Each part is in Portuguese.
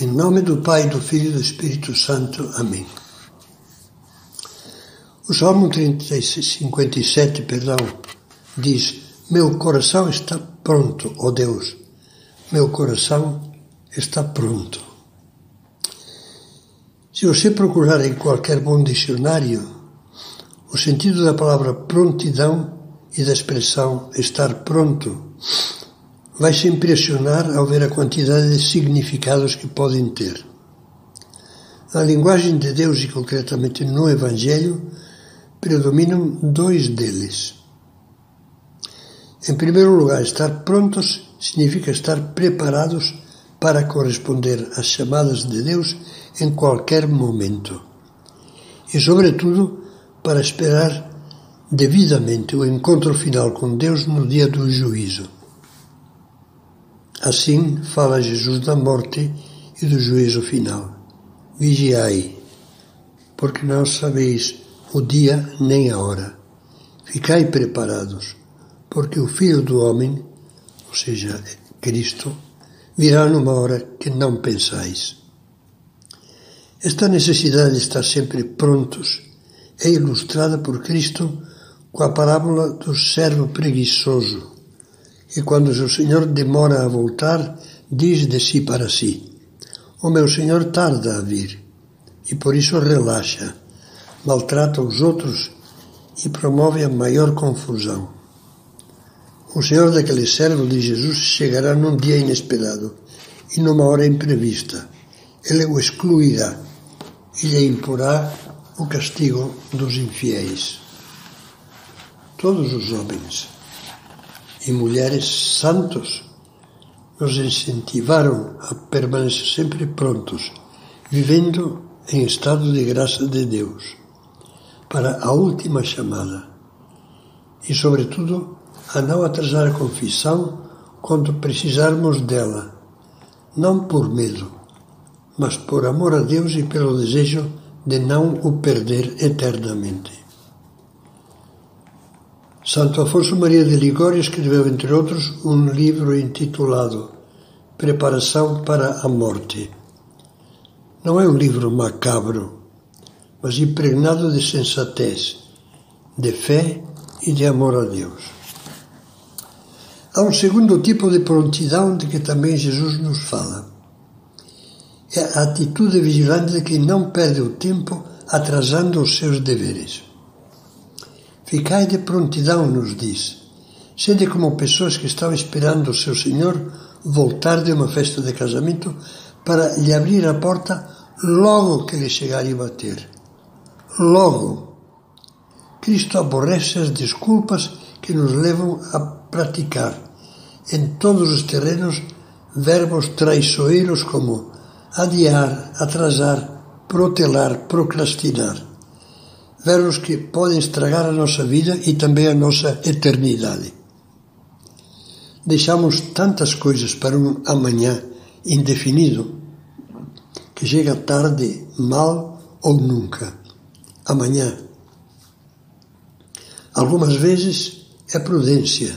Em nome do Pai, do Filho e do Espírito Santo. Amém. O Salmo 57, perdão, diz: Meu coração está pronto, ó Deus. Meu coração está pronto. Se você procurar em qualquer bom dicionário, o sentido da palavra prontidão e da expressão estar pronto vai se impressionar ao ver a quantidade de significados que podem ter. Na linguagem de Deus e concretamente no Evangelho, predominam dois deles. Em primeiro lugar, estar prontos significa estar preparados para corresponder às chamadas de Deus em qualquer momento. E, sobretudo, para esperar devidamente o encontro final com Deus no dia do juízo. Assim fala Jesus da morte e do juízo final. Vigiai, porque não sabeis o dia nem a hora. Ficai preparados, porque o Filho do Homem, ou seja, Cristo, virá numa hora que não pensais. Esta necessidade de estar sempre prontos é ilustrada por Cristo com a parábola do servo preguiçoso e quando o Senhor demora a voltar, diz de si para si: O meu Senhor tarda a vir, e por isso relaxa, maltrata os outros e promove a maior confusão. O Senhor daquele servo de Jesus chegará num dia inesperado e numa hora imprevista. Ele o excluirá e lhe imporá o castigo dos infiéis. Todos os homens e mulheres santos nos incentivaram a permanecer sempre prontos, vivendo em estado de graça de Deus, para a última chamada e, sobretudo, a não atrasar a confissão quando precisarmos dela, não por medo, mas por amor a Deus e pelo desejo de não o perder eternamente. Santo Afonso Maria de Ligório escreveu, entre outros, um livro intitulado Preparação para a Morte. Não é um livro macabro, mas impregnado de sensatez, de fé e de amor a Deus. Há um segundo tipo de prontidão de que também Jesus nos fala. É a atitude vigilante de quem não perde o tempo atrasando os seus deveres. Ficai de prontidão, nos diz. Sede como pessoas que estão esperando o seu Senhor voltar de uma festa de casamento para lhe abrir a porta logo que ele chegar e bater. Logo. Cristo aborrece as desculpas que nos levam a praticar, em todos os terrenos, verbos traiçoeiros como adiar, atrasar, protelar, procrastinar verbos que podem estragar a nossa vida e também a nossa eternidade. Deixamos tantas coisas para um amanhã indefinido que chega tarde, mal ou nunca. Amanhã. Algumas vezes é prudência,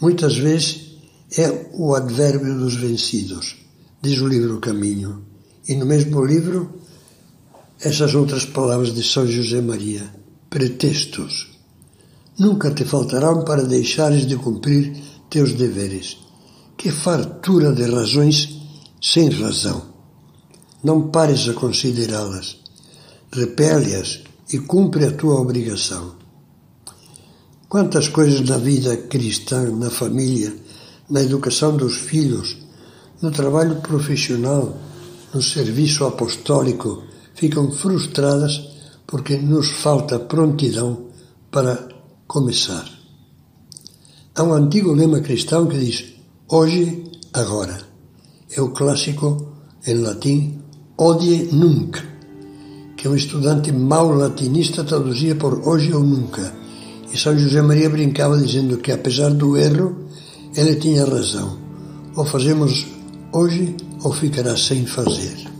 muitas vezes é o advérbio dos vencidos, diz o livro Caminho. E no mesmo livro essas outras palavras de São José Maria, pretextos. Nunca te faltarão para deixares de cumprir teus deveres. Que fartura de razões sem razão. Não pares a considerá-las. Repele-as e cumpre a tua obrigação. Quantas coisas na vida cristã, na família, na educação dos filhos, no trabalho profissional, no serviço apostólico, ficam frustradas porque nos falta prontidão para começar. Há um antigo lema cristão que diz hoje, agora. É o clássico em latim odie nunc, que um estudante mau latinista traduzia por hoje ou nunca. E São José Maria brincava dizendo que, apesar do erro, ele tinha razão. Ou fazemos hoje ou ficará sem fazer.